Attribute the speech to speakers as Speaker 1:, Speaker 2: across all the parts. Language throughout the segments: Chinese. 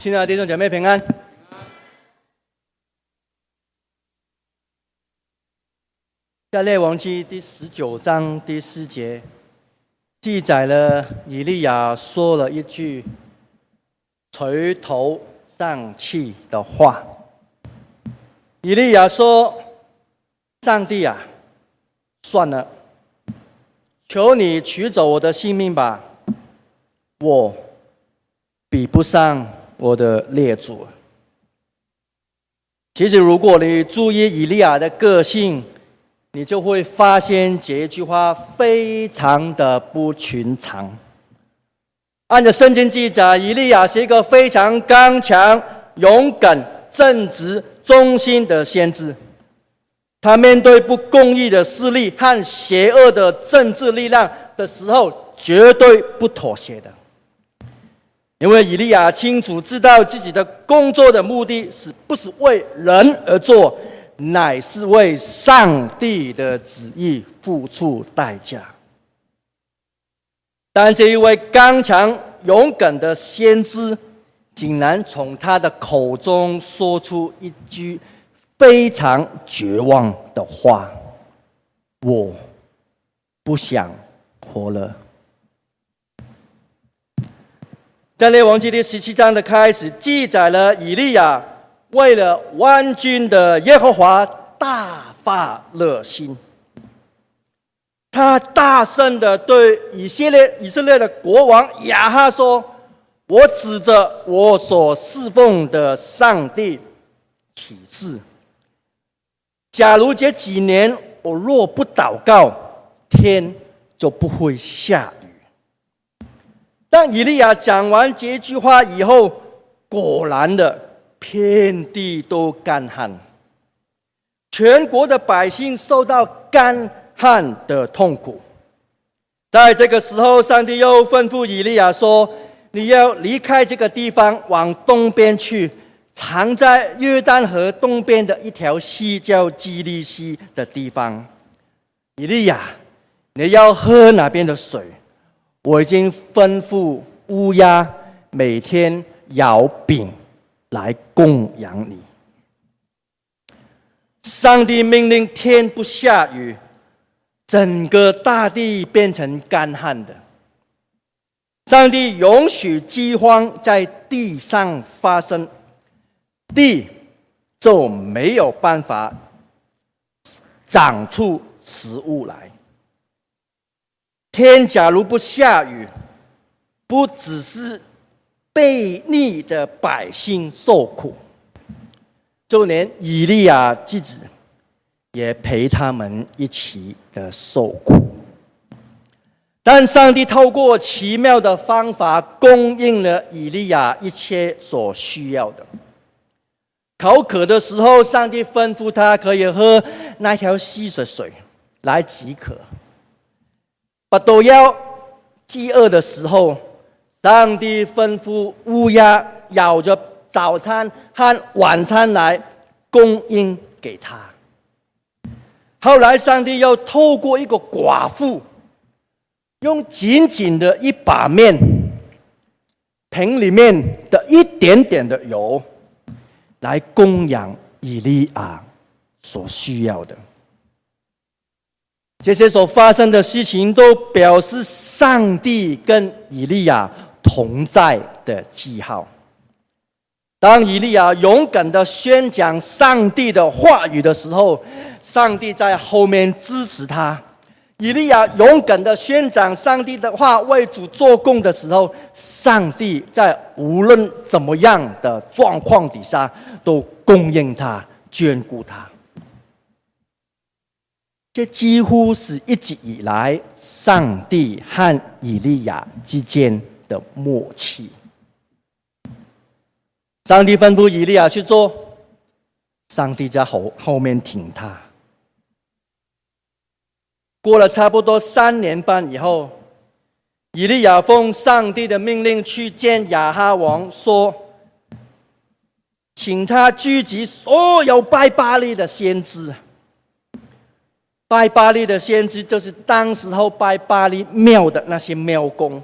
Speaker 1: 亲爱的弟兄姐妹平安。在列王记第十九章第四节，记载了以利亚说了一句垂头丧气的话。以利亚说：“上帝啊，算了，求你取走我的性命吧，我比不上。”我的列祖，其实如果你注意以利亚的个性，你就会发现这句话非常的不寻常。按照圣经记载，以利亚是一个非常刚强、勇敢、正直、忠心的先知。他面对不公义的势力和邪恶的政治力量的时候，绝对不妥协的。因为以利亚清楚知道自己的工作的目的是不是为人而做，乃是为上帝的旨意付出代价。但这一位刚强勇敢的先知，竟然从他的口中说出一句非常绝望的话：“我不想活了。”在列王记第十七章的开始，记载了以利亚为了万军的耶和华大发热心，他大声的对以色列以色列的国王亚哈说：“我指着我所侍奉的上帝起誓，假如这几年我若不祷告，天就不会下。”当以利亚讲完这句话以后，果然的，遍地都干旱，全国的百姓受到干旱的痛苦。在这个时候，上帝又吩咐以利亚说：“你要离开这个地方，往东边去，藏在约旦河东边的一条溪，叫基利溪的地方。以利亚，你要喝哪边的水？”我已经吩咐乌鸦每天摇饼来供养你。上帝命令天不下雨，整个大地变成干旱的。上帝允许饥荒在地上发生，地就没有办法长出食物来。天假如不下雨，不只是悖逆的百姓受苦，就连以利亚自己也陪他们一起的受苦。但上帝透过奇妙的方法供应了以利亚一切所需要的。口渴的时候，上帝吩咐他可以喝那条溪水水来止渴。不都要饥饿的时候，上帝吩咐乌鸦咬着早餐和晚餐来供应给他。后来，上帝又透过一个寡妇，用仅仅的一把面，瓶里面的一点点的油，来供养以利亚所需要的。这些所发生的事情，都表示上帝跟以利亚同在的记号。当以利亚勇敢的宣讲上帝的话语的时候，上帝在后面支持他；以利亚勇敢的宣讲上帝的话，为主做工的时候，上帝在无论怎么样的状况底下，都供应他、眷顾他。这几乎是一直以来上帝和以利亚之间的默契。上帝吩咐以利亚去做，上帝在后后面挺他。过了差不多三年半以后，以利亚奉上帝的命令去见亚哈王，说，请他聚集所有拜巴力的先知。拜巴力的先知，就是当时候拜巴力庙的那些庙公，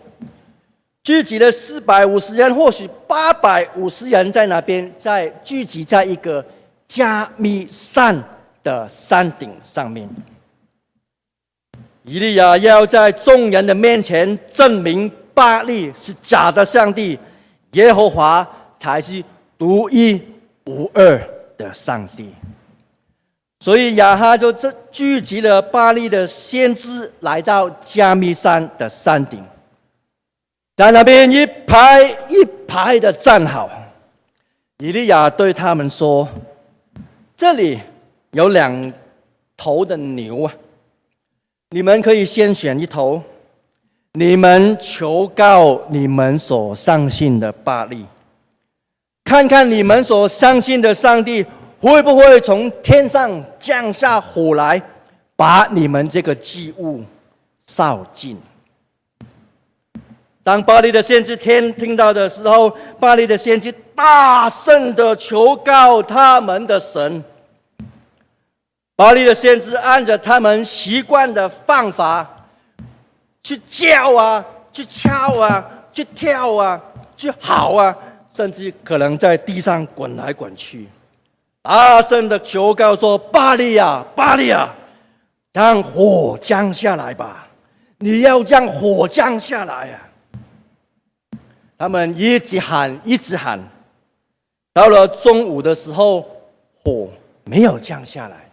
Speaker 1: 聚集了四百五十人，或许八百五十人在那边，在聚集在一个加密山的山顶上面。以利亚要在众人的面前证明巴力是假的上帝，耶和华才是独一无二的上帝。所以亚哈就这聚集了巴力的先知，来到加密山的山顶，在那边一排一排的站好。以利亚对他们说：“这里有两头的牛啊，你们可以先选一头，你们求告你们所相信的巴力，看看你们所相信的上帝。”会不会从天上降下火来，把你们这个祭物烧尽？当巴力的先知天听到的时候，巴力的先知大声的求告他们的神。巴力的先知按着他们习惯的方法，去叫啊，去敲啊，去跳啊，去嚎啊，甚至可能在地上滚来滚去。大声的求告说：“巴力啊，巴力啊，让火降下来吧！你要将火降下来呀！”他们一直喊，一直喊。到了中午的时候，火没有降下来。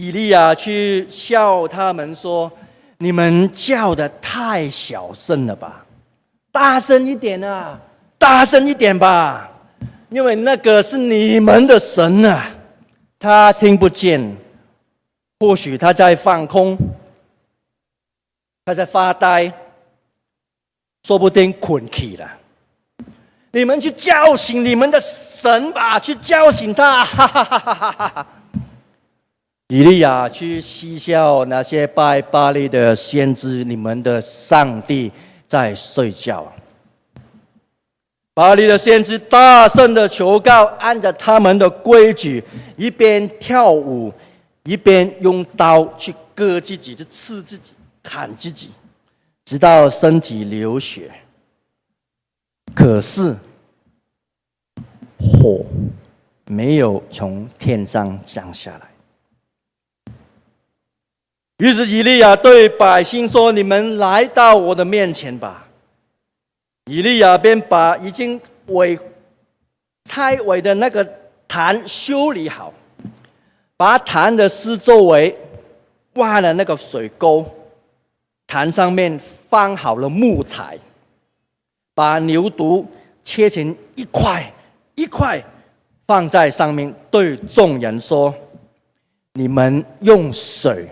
Speaker 1: 以利亚去笑他们说：“你们叫的太小声了吧？大声一点啊！大声一点吧！”因为那个是你们的神啊，他听不见，或许他在放空，他在发呆，说不定困起了。你们去叫醒你们的神吧，去叫醒他！哈哈哈哈哈哈！以利亚去嬉笑那些拜巴力的先知，你们的上帝在睡觉。巴力的先知大声的求告，按着他们的规矩，一边跳舞，一边用刀去割自己，去刺自己，砍自己，直到身体流血。可是火没有从天上降下来。于是以利亚对百姓说：“你们来到我的面前吧。”以利亚便把已经毁拆毁的那个坛修理好，把坛的四周围挖了那个水沟，坛上面放好了木材，把牛犊切成一块一块放在上面，对众人说：“你们用水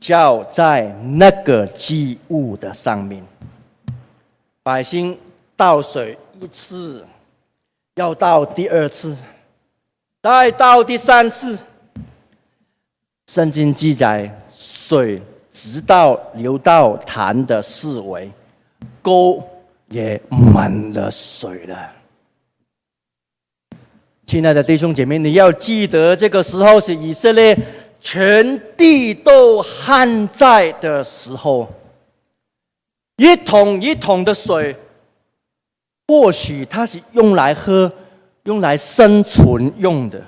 Speaker 1: 浇在那个祭物的上面。”百姓。倒水一次，要倒第二次，再倒第三次。圣经记载，水直到流到坛的四围，沟也满了水了。亲爱的弟兄姐妹，你要记得，这个时候是以色列全地都旱灾的时候，一桶一桶的水。或许它是用来喝、用来生存用的。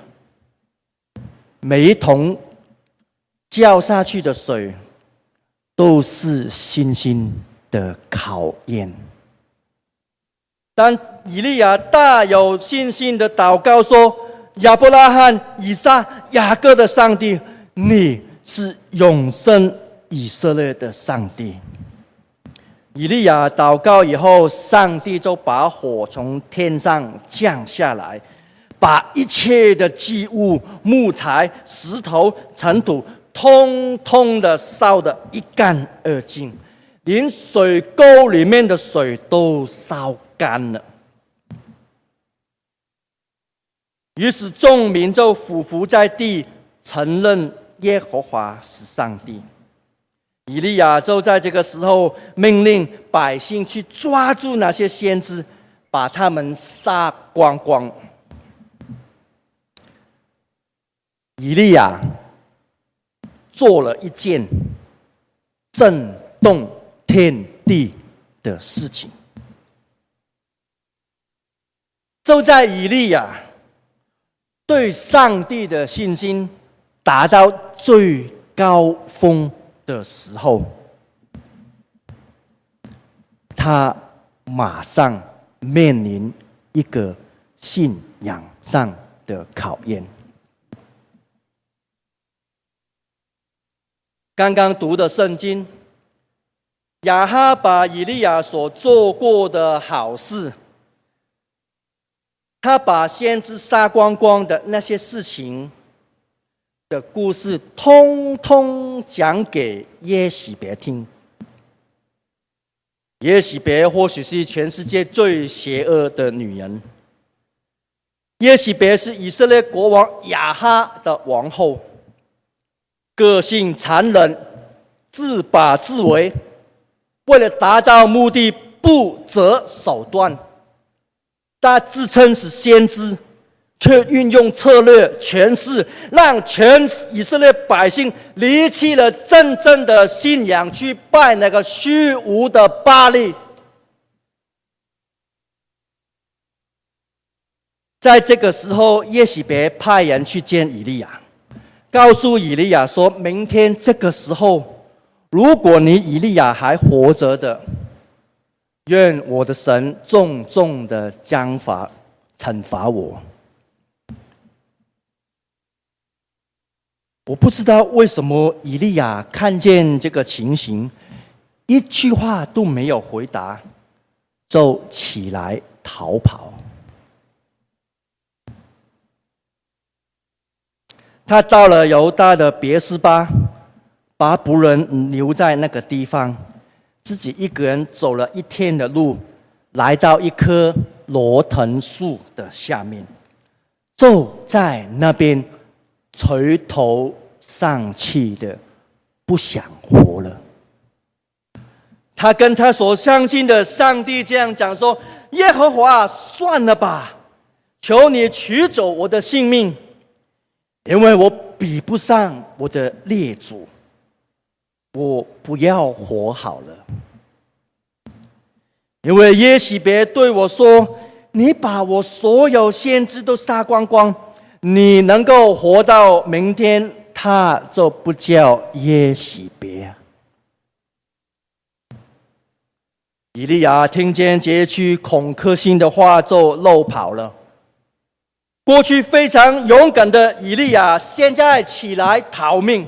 Speaker 1: 每一桶浇下去的水，都是信心的考验。当以利亚大有信心的祷告说：“亚伯拉罕、以撒、雅各的上帝，你是永生以色列的上帝。”以利亚祷告以后，上帝就把火从天上降下来，把一切的祭物、木材、石头、尘土，通通的烧得一干二净，连水沟里面的水都烧干了。于是众民就俯伏在地，承认耶和华是上帝。以利亚就在这个时候命令百姓去抓住那些先知，把他们杀光光。以利亚做了一件震动天地的事情。就在以利亚对上帝的信心达到最高峰的时候，他马上面临一个信仰上的考验。刚刚读的圣经，亚哈把以利亚所做过的好事，他把先知杀光光的那些事情的故事，通通讲给耶洗别听。耶洗别或许是全世界最邪恶的女人。耶洗别是以色列国王亚哈的王后。个性残忍，自把自为，为了达到目的不择手段。她自称是先知，却运用策略权势，让全以色列百姓离弃了真正的信仰，去拜那个虚无的巴力。在这个时候，耶洗别派人去见以利亚。告诉以利亚说：“明天这个时候，如果你以利亚还活着的，愿我的神重重的将罚惩罚我。”我不知道为什么以利亚看见这个情形，一句话都没有回答，就起来逃跑。他到了犹大的别斯巴，把仆人留在那个地方，自己一个人走了一天的路，来到一棵罗藤树的下面，坐在那边垂头丧气的，不想活了。他跟他所相信的上帝这样讲说：“耶和华，算了吧，求你取走我的性命。”因为我比不上我的列祖，我不要活好了。因为耶洗别对我说：“你把我所有先知都杀光光，你能够活到明天，他就不叫耶洗别。”以利亚听见这句恐吓性的话，就漏跑了。过去非常勇敢的以利亚，现在起来逃命。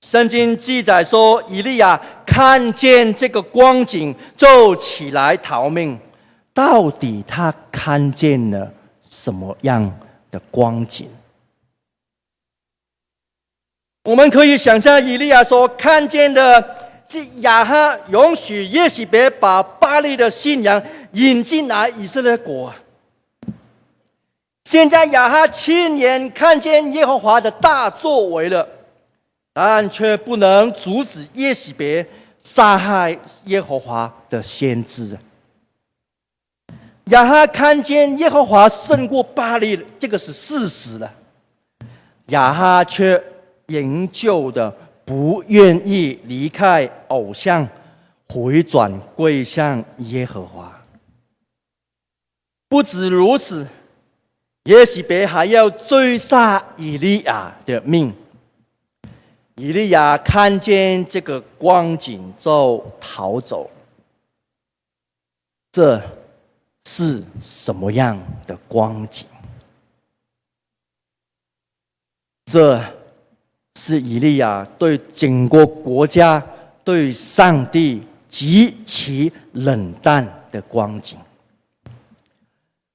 Speaker 1: 圣经记载说，以利亚看见这个光景，就起来逃命。到底他看见了什么样的光景？我们可以想象，以利亚所看见的是亚哈容许耶洗别把巴力的信仰引进来以色列国。现在亚哈亲眼看见耶和华的大作为了，但却不能阻止耶洗别杀害耶和华的先知。亚哈看见耶和华胜过巴力，这个是事实了。亚哈却营救的不愿意离开偶像，回转归向耶和华。不止如此。耶洗别还要追杀以利亚的命。以利亚看见这个光景就逃走。这是什么样的光景？这是以利亚对整个国家、对上帝极其冷淡的光景。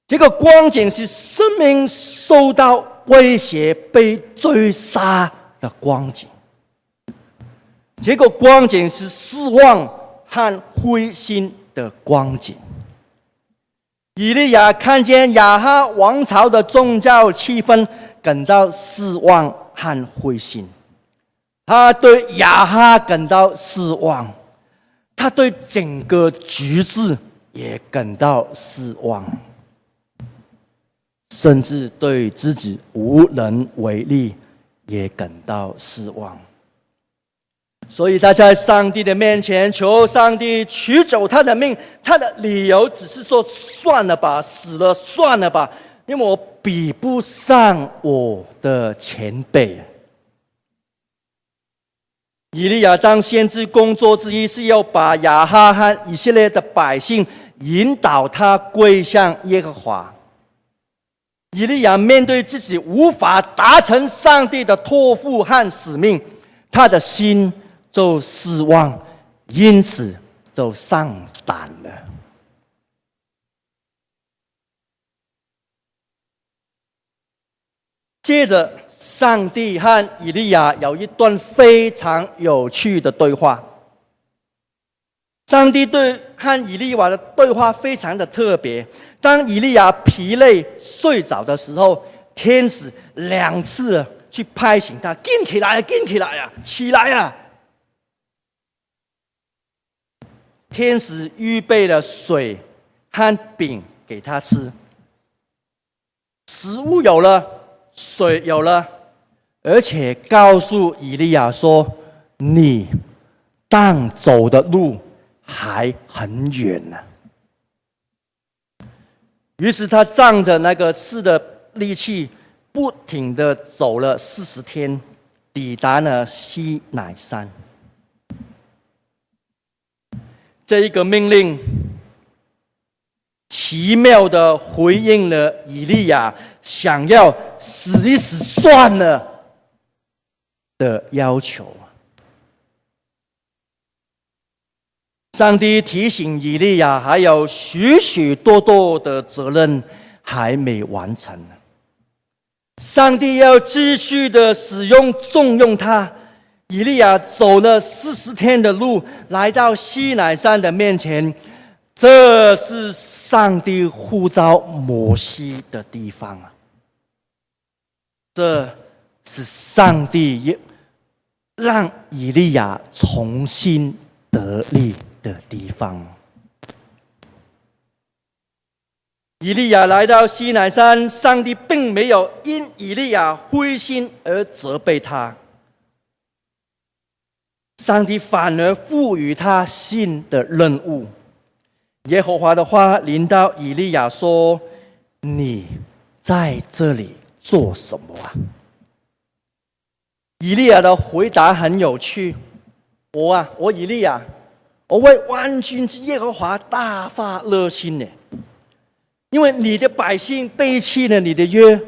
Speaker 1: 这个光景是生命受到威胁、被追杀的光景。这个光景是失望和灰心的光景。以利亚看见亚哈王朝的宗教气氛，感到失望和灰心。他对亚哈感到失望，他对整个局势也感到失望。甚至对自己无能为力也感到失望。所以他在上帝的面前求上帝取走他的命，他的理由只是说：“算了吧，死了算了吧，因为我比不上我的前辈。”以利亚当先知工作之一是要把亚哈和以色列的百姓引导他归向耶和华。以利亚面对自己无法达成上帝的托付和使命，他的心。就失望，因此就丧胆了。接着，上帝和以利亚有一段非常有趣的对话。上帝对和以利亚的对话非常的特别。当以利亚疲累睡着的时候，天使两次去拍醒他：“紧起来，紧起来呀，起来呀！”天使预备了水和饼给他吃，食物有了，水有了，而且告诉以利亚说：“你当走的路还很远呢。”于是他仗着那个吃的力气，不停地走了四十天，抵达了西乃山。这一个命令，奇妙的回应了以利亚想要死一死算了的要求。上帝提醒以利亚，还有许许多多的责任还没完成。上帝要继续的使用、重用他。以利亚走了四十天的路，来到西乃山的面前，这是上帝呼召摩西的地方啊！这是上帝让以利亚重新得力的地方。以利亚来到西乃山，上帝并没有因以利亚灰心而责备他。上帝反而赋予他新的任务。耶和华的话临到以利亚说：“你在这里做什么啊？”以利亚的回答很有趣：“我啊，我以利亚，我为万军之耶和华大发热心呢，因为你的百姓背弃了你的约，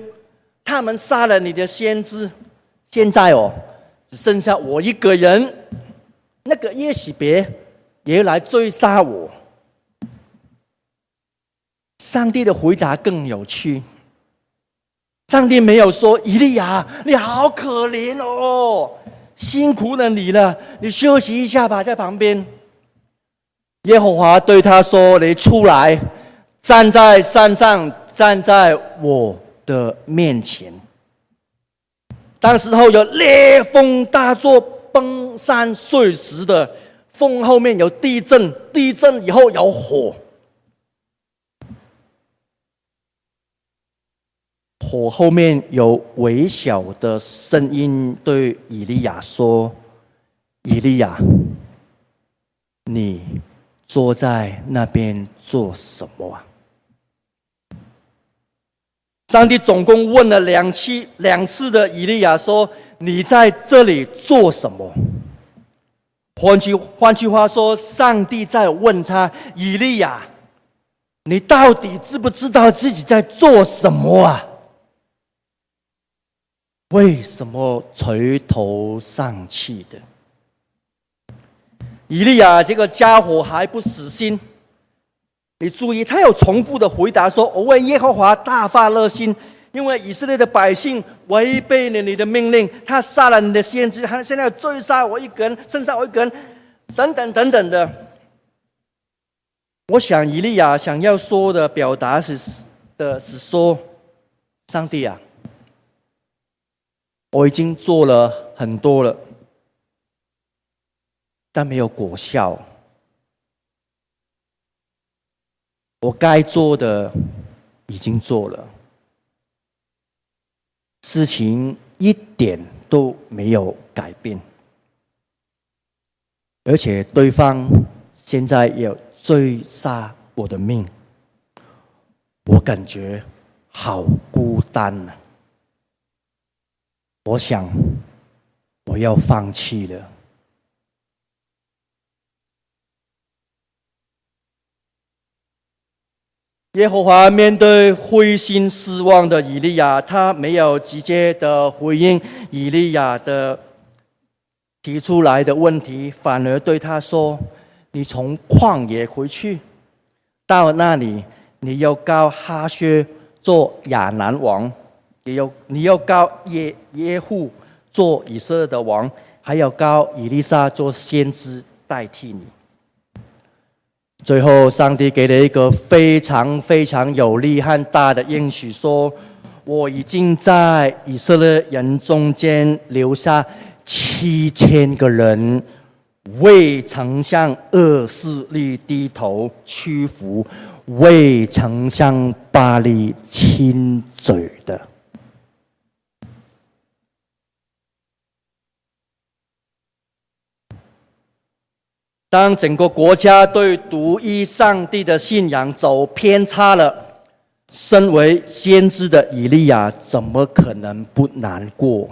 Speaker 1: 他们杀了你的先知，现在哦，只剩下我一个人。”那个耶洗别也来追杀我。上帝的回答更有趣。上帝没有说：“以利亚，你好可怜哦，辛苦了你了，你休息一下吧，在旁边。”耶和华对他说：“你出来，站在山上，站在我的面前。”当时候有烈风大作。崩山碎石的风后面有地震，地震以后有火，火后面有微小的声音对以利亚说：“以利亚，你坐在那边做什么啊？”上帝总共问了两次，两次的以利亚说：“你在这里做什么？”换句换句话说，上帝在问他：“以利亚，你到底知不知道自己在做什么啊？为什么垂头丧气的？”以利亚这个家伙还不死心。你注意，他有重复的回答说：“我为耶和华大发热心，因为以色列的百姓违背了你的命令，他杀了你的先知，他现在追杀我一个人，剩下我一个人，等等等等的。”我想，以利亚想要说的表达是的是说：“上帝啊，我已经做了很多了，但没有果效。”我该做的已经做了，事情一点都没有改变。而且对方现在也追杀我的命，我感觉好孤单呐！我想我要放弃了。耶和华面对灰心失望的以利亚，他没有直接的回应以利亚的提出来的问题，反而对他说：“你从旷野回去，到那里，你要膏哈薛做亚南王，也有你要膏耶耶户做以色列的王，还要膏以利沙做先知代替你。”最后，上帝给了一个非常非常有力和大的应许，说：“我已经在以色列人中间留下七千个人，未曾向恶势力低头屈服，未曾向巴力亲嘴的。”当整个国家对独一上帝的信仰走偏差了，身为先知的以利亚怎么可能不难过？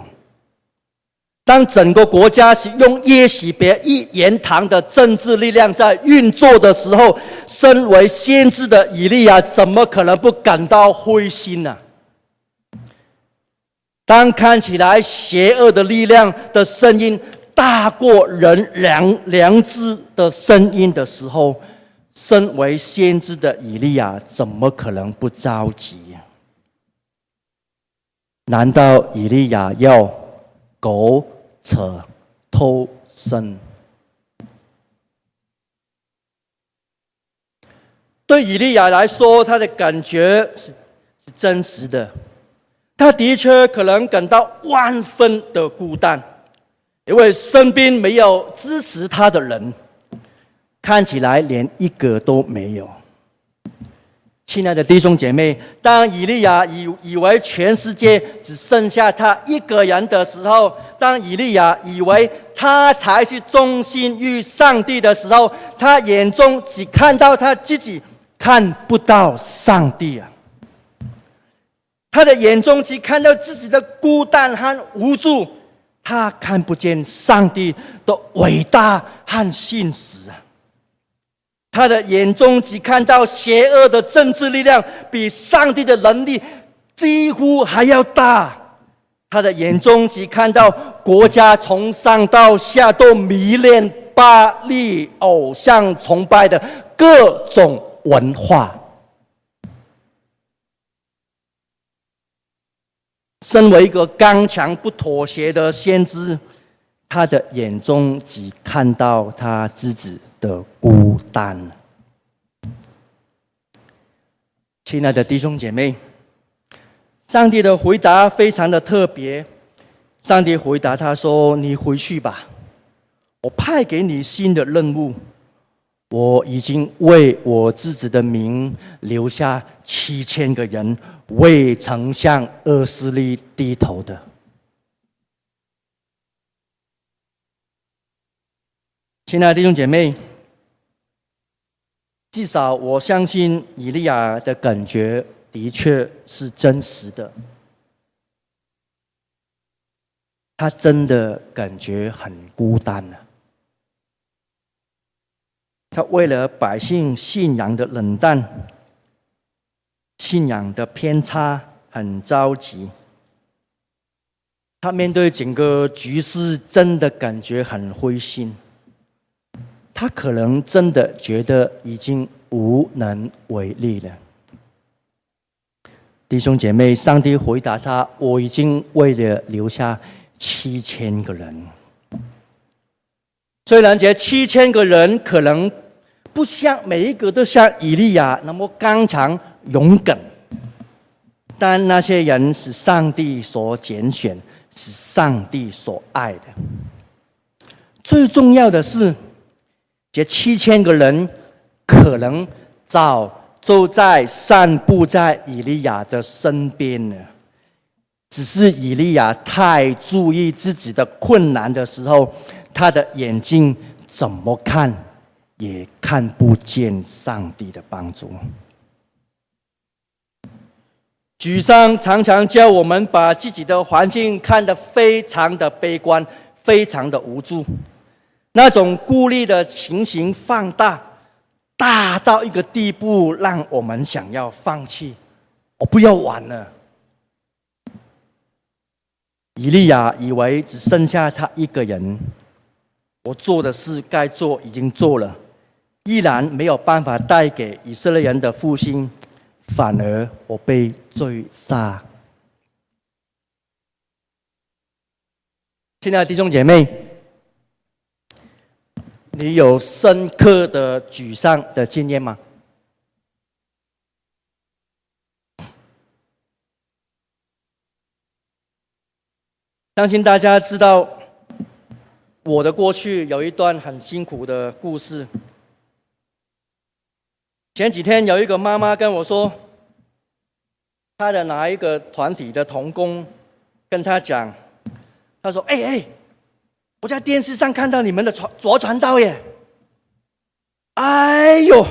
Speaker 1: 当整个国家是用耶洗别一言堂的政治力量在运作的时候，身为先知的以利亚怎么可能不感到灰心呢？当看起来邪恶的力量的声音，大过人良良知的声音的时候，身为先知的以利亚怎么可能不着急？难道以利亚要苟且偷生？对以利亚来说，他的感觉是真实的，他的确可能感到万分的孤单。因为身边没有支持他的人，看起来连一个都没有。亲爱的弟兄姐妹，当以利亚以以为全世界只剩下他一个人的时候，当以利亚以为他才是忠心于上帝的时候，他眼中只看到他自己，看不到上帝啊！他的眼中只看到自己的孤单和无助。他看不见上帝的伟大和信实啊！他的眼中只看到邪恶的政治力量比上帝的能力几乎还要大。他的眼中只看到国家从上到下都迷恋巴力偶像崇拜的各种文化。身为一个刚强不妥协的先知，他的眼中只看到他自己的孤单。亲爱的弟兄姐妹，上帝的回答非常的特别。上帝回答他说：“你回去吧，我派给你新的任务。我已经为我自己的名留下七千个人。”未曾向恶势力低头的，亲爱的弟兄姐妹，至少我相信以利亚的感觉的确是真实的，他真的感觉很孤单呢。他为了百姓信仰的冷淡。信仰的偏差，很着急。他面对整个局势，真的感觉很灰心。他可能真的觉得已经无能为力了。弟兄姐妹，上帝回答他：“我已经为了留下七千个人。虽然这七千个人可能不像每一个都像以利亚那么刚强。”勇敢，但那些人是上帝所拣选，是上帝所爱的。最重要的是，这七千个人可能早就在散布在以利亚的身边了，只是以利亚太注意自己的困难的时候，他的眼睛怎么看也看不见上帝的帮助。沮丧常常叫我们把自己的环境看得非常的悲观，非常的无助，那种孤立的情形放大，大到一个地步，让我们想要放弃，我不要玩了。以利亚以为只剩下他一个人，我做的事该做已经做了，依然没有办法带给以色列人的复兴。反而我被追杀。亲爱的弟兄姐妹，你有深刻的沮丧的经验吗？相信大家知道我的过去有一段很辛苦的故事。前几天有一个妈妈跟我说，她的哪一个团体的童工跟她讲，她说：“哎哎，我在电视上看到你们的传卓传道耶！哎呦，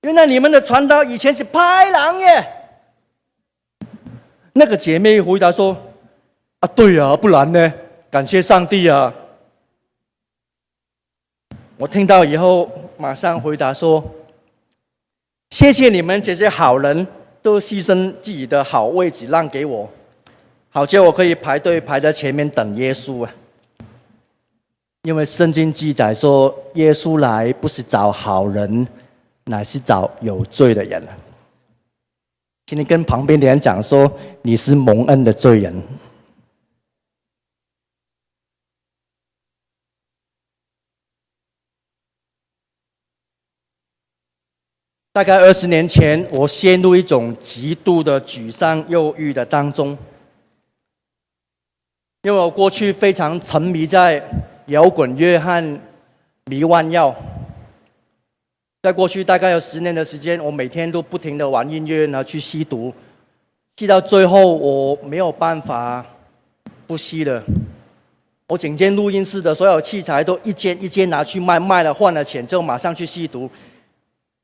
Speaker 1: 原来你们的传道以前是拍狼耶！”那个姐妹回答说：“啊，对呀，不然呢？感谢上帝啊！”我听到以后马上回答说。谢谢你们这些好人都牺牲自己的好位置让给我，好叫我可以排队排在前面等耶稣啊！因为圣经记载说，耶稣来不是找好人，乃是找有罪的人。请你跟旁边的人讲说，你是蒙恩的罪人。大概二十年前，我陷入一种极度的沮丧、忧郁的当中，因为我过去非常沉迷在摇滚乐和迷幻药。在过去大概有十年的时间，我每天都不停的玩音乐，然后去吸毒，吸到最后我没有办法不吸了。我整间录音室的所有器材都一件一件拿去卖，卖了换了钱之后马上去吸毒。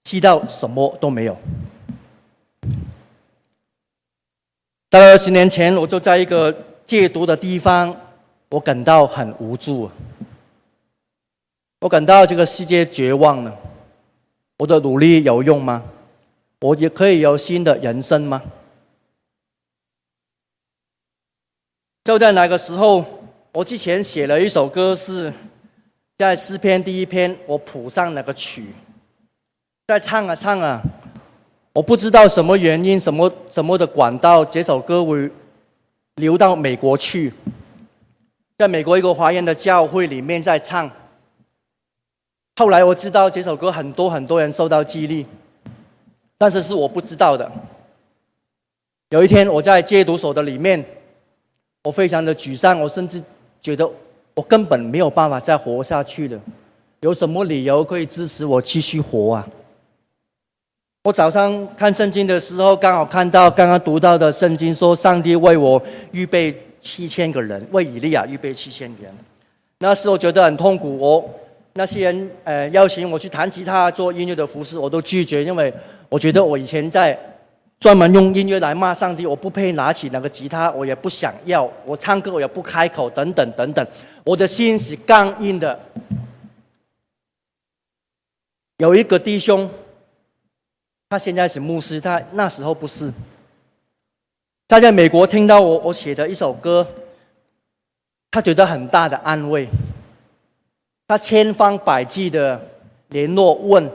Speaker 1: 吸到什么都没有。大概二十年前，我就在一个戒毒的地方，我感到很无助，我感到这个世界绝望了。我的努力有用吗？我也可以有新的人生吗？就在那个时候，我之前写了一首歌，是在诗篇第一篇，我谱上那个曲。在唱啊唱啊，我不知道什么原因，什么什么的管道，这首歌会流到美国去，在美国一个华人的教会里面在唱。后来我知道这首歌很多很多人受到激励，但是是我不知道的。有一天我在戒毒所的里面，我非常的沮丧，我甚至觉得我根本没有办法再活下去了。有什么理由可以支持我继续活啊？我早上看圣经的时候，刚好看到刚刚读到的圣经说，上帝为我预备七千个人，为以利亚预备七千个人。那时候觉得很痛苦，我那些人呃邀请我去弹吉他做音乐的服饰，我都拒绝，因为我觉得我以前在专门用音乐来骂上帝，我不配拿起那个吉他，我也不想要，我唱歌我也不开口，等等等等，我的心是刚硬的。有一个弟兄。他现在是牧师，他那时候不是。他在美国听到我我写的一首歌，他觉得很大的安慰。他千方百计的联络问，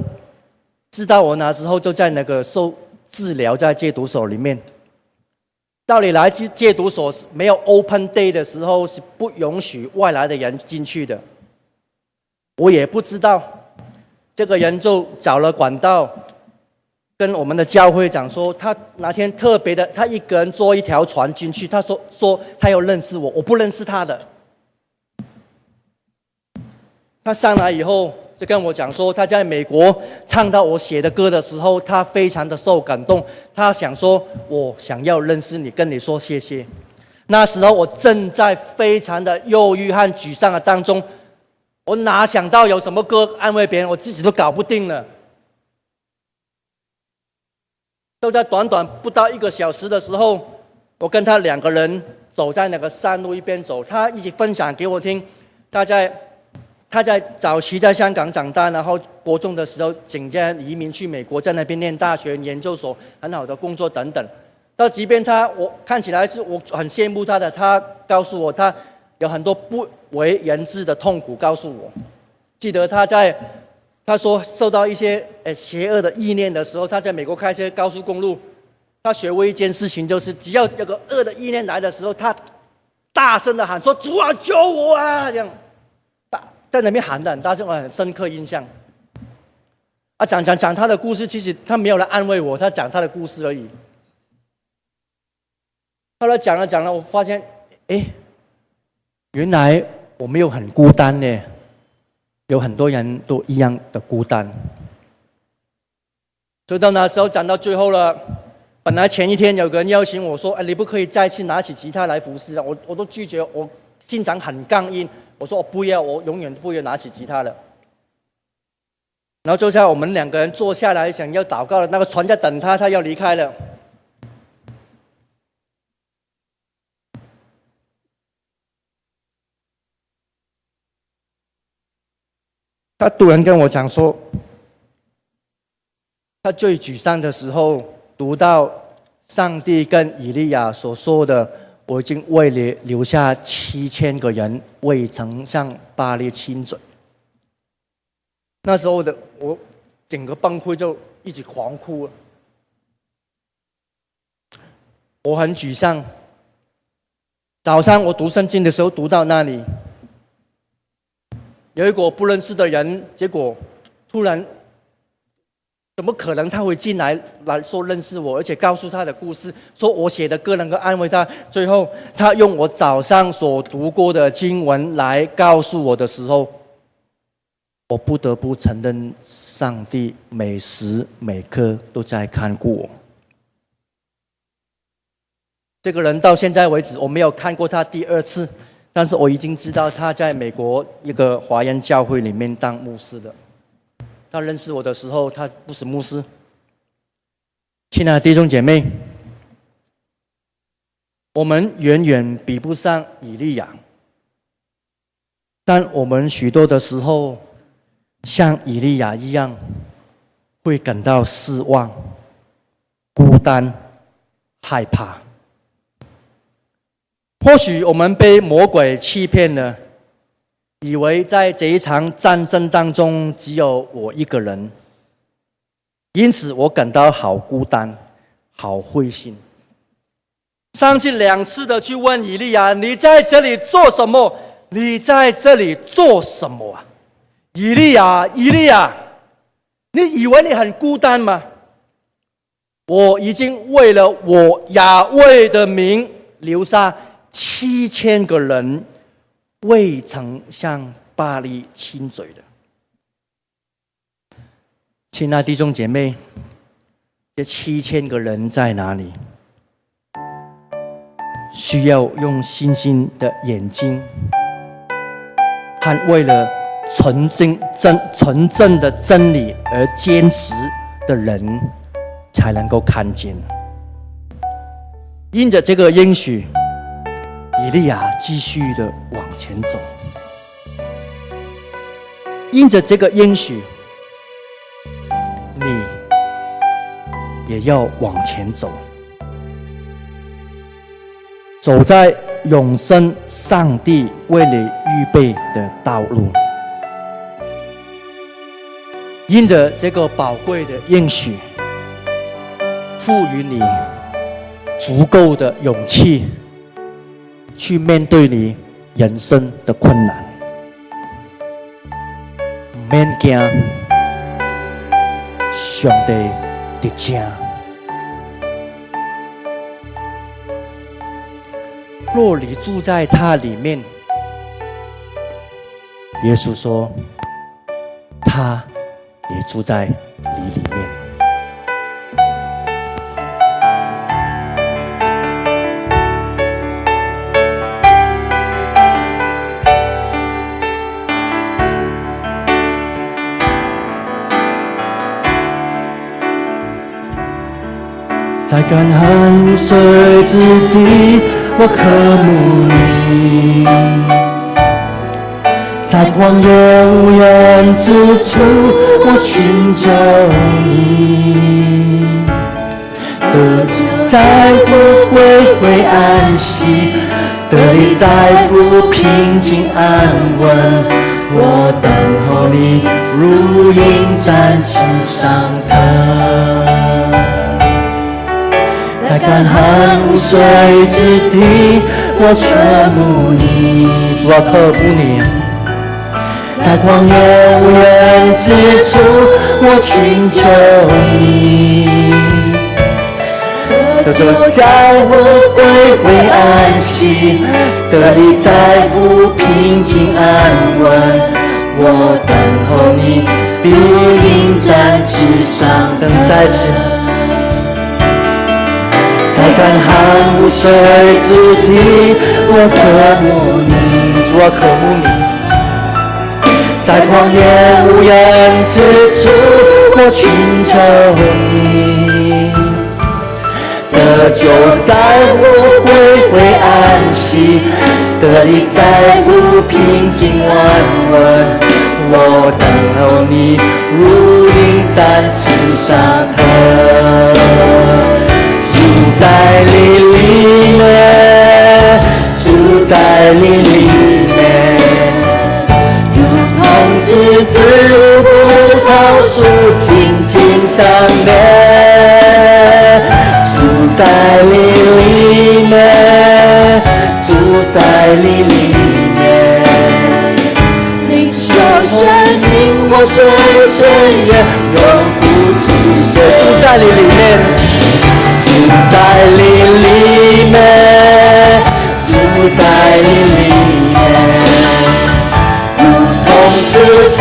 Speaker 1: 知道我那时候就在那个受治疗在戒毒所里面。道理来戒戒毒所是没有 open day 的时候是不允许外来的人进去的。我也不知道，这个人就找了管道。跟我们的教会讲说，他那天特别的，他一个人坐一条船进去。他说说他要认识我，我不认识他的。他上来以后就跟我讲说，他在美国唱到我写的歌的时候，他非常的受感动。他想说，我想要认识你，跟你说谢谢。那时候我正在非常的忧郁和沮丧的当中，我哪想到有什么歌安慰别人，我自己都搞不定了。都在短短不到一个小时的时候，我跟他两个人走在那个山路一边走，他一起分享给我听。他在他在早期在香港长大，然后国中的时候紧接移民去美国，在那边念大学、研究所，很好的工作等等。到即便他我看起来是我很羡慕他的，他告诉我他有很多不为人知的痛苦，告诉我。记得他在。他说，受到一些呃邪恶的意念的时候，他在美国开车高速公路，他学过一件事情，就是只要有个恶的意念来的时候，他大声的喊说：“主啊，救我啊！”这样，大在那边喊的很大声，我很深刻印象。啊，讲讲讲他的故事，其实他没有来安慰我，他讲他的故事而已。后来讲了讲了，我发现，哎，原来我没有很孤单呢。有很多人都一样的孤单，所以到那时候讲到最后了。本来前一天有个人邀请我说：“哎，你不可以再去拿起吉他来服侍了。”我我都拒绝，我心肠很刚硬。我说：“我不要，我永远不要拿起吉他了。”然后就在我们两个人坐下来想要祷告的那个船在等他，他要离开了。他突然跟我讲说，他最沮丧的时候，读到上帝跟以利亚所说的：“我已经为你留下七千个人，未曾向巴力亲嘴。”那时候的我整个崩溃，就一直狂哭了。我很沮丧。早上我读圣经的时候，读到那里。有一个不认识的人，结果突然，怎么可能他会进来来说认识我，而且告诉他的故事，说我写的歌能够安慰他。最后，他用我早上所读过的经文来告诉我的时候，我不得不承认，上帝每时每刻都在看顾我。这个人到现在为止，我没有看过他第二次。但是我已经知道他在美国一个华人教会里面当牧师的。他认识我的时候，他不是牧师。亲爱的弟兄姐妹，我们远远比不上以利亚，但我们许多的时候像以利亚一样，会感到失望、孤单、害怕。或许我们被魔鬼欺骗了，以为在这一场战争当中只有我一个人，因此我感到好孤单、好灰心。上去两次的去问以利亚：“你在这里做什么？你在这里做什么啊？”以利亚，以利亚，你以为你很孤单吗？我已经为了我雅威的名留下。七千个人未曾向巴黎亲嘴的，亲爱弟兄姐妹，这七千个人在哪里？需要用星星的眼睛，和为了纯真真纯正的真理而坚持的人，才能够看见。因着这个应许。以利亚继续的往前走，因着这个应许，你也要往前走，走在永生上帝为你预备的道路。因着这个宝贵的应许，赋予你足够的勇气。去面对你人生的困难，免惊，上帝的家。若你住在他里面，耶稣说，他也住在你里。在干旱水之地，我渴慕你；在旷野无人之处，我寻求你。得救在乎归回安息，得力在乎平静安稳。我等候你，如鹰展翅上腾。在干旱无水之地，我渴慕你，我渴慕你。在旷野无人之处，我寻求你。得救叫我归回安息，得力在乎平静安稳。我等候你，如鹰展翅上腾。在干旱无水之地，我渴慕你，我渴慕你。在旷野无人之处，我寻求你。得救在乎归回安息，得力在乎平静安稳。我等候你，如鹰展翅上腾。住在你里面，住在你里面，如同枝子无葡萄树紧紧相连。住在你里面，住在你里面，领受生命活水泉源，永不枯竭。住在你里面。住在你里面，住在你里面，如同枝子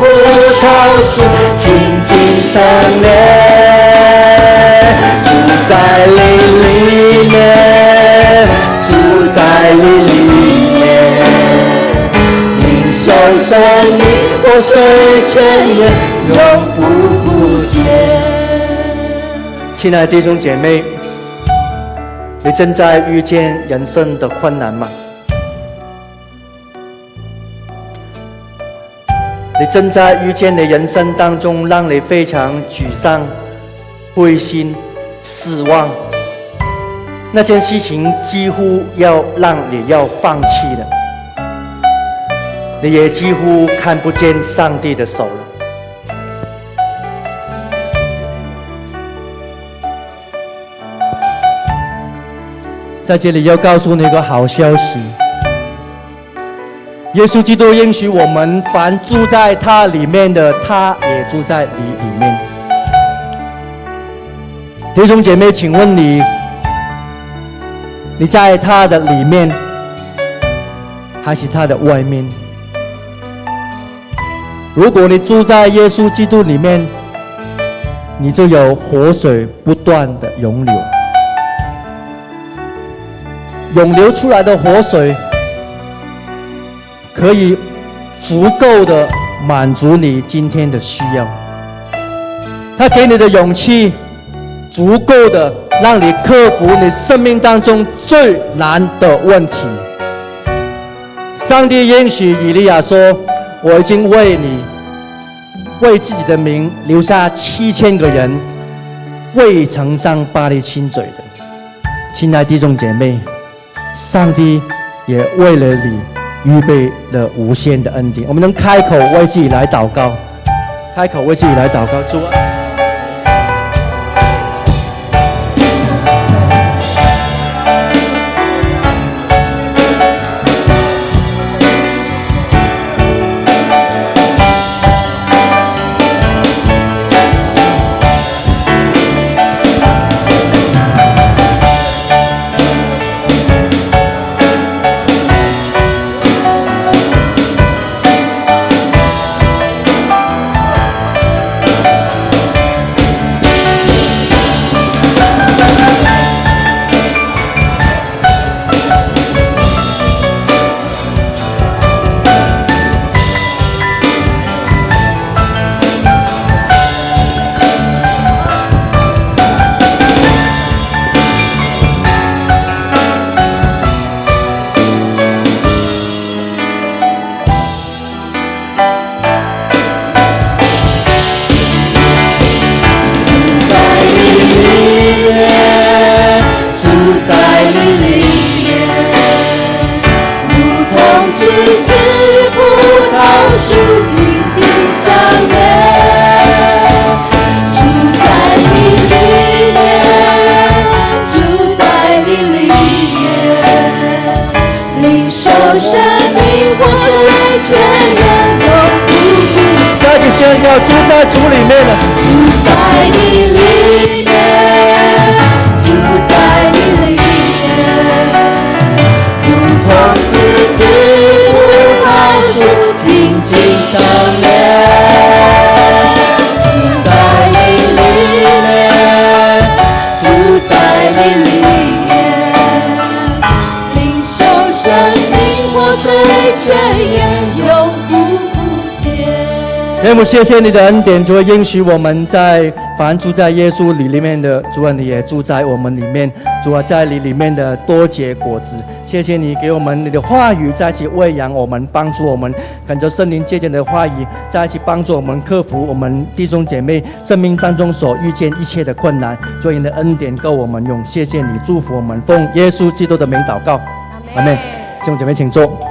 Speaker 1: 葡萄树紧紧相连。住在你里面，住在你里面，领受生命活水泉源，永不枯竭。亲爱的弟兄姐妹，你正在遇见人生的困难吗？你正在遇见你人生当中让你非常沮丧、灰心、失望，那件事情几乎要让你要放弃了，你也几乎看不见上帝的手了。在这里要告诉你一个好消息，耶稣基督应许我们，凡住在他里面的，他也住在你里面。弟兄姐妹，请问你，你在他的里面，还是他的外面？如果你住在耶稣基督里面，你就有活水不断的涌流。涌流出来的活水，可以足够的满足你今天的需要。他给你的勇气，足够的让你克服你生命当中最难的问题。上帝应许以利亚说：“我已经为你，为自己的名留下七千个人，未曾向巴力亲嘴的。”亲爱的弟兄姐妹。上帝也为了你预备了无限的恩典。我们能开口为自己来祷告，开口为自己来祷告，主啊。去与葡萄树，紧紧相
Speaker 2: 连。生命活水泉源，永不枯竭。再一次宣，住在主里面的，在。靠树，紧紧相连。住在你里面，住在你里面，领受生命活水泉源，永不枯竭。
Speaker 1: 天父，谢谢你的恩典，主应许我们在凡住在耶稣里里面的，主啊，你也住在我们里面，主啊，在你里面的多结果子。谢谢你给我们你的话语，在一起喂养我们，帮助我们，感受圣灵借鉴的话语，在一起帮助我们克服我们弟兄姐妹生命当中所遇见一切的困难。主你的恩典够我们用，谢谢你祝福我们，奉耶稣基督的名祷告，阿门。弟兄姐妹，请坐。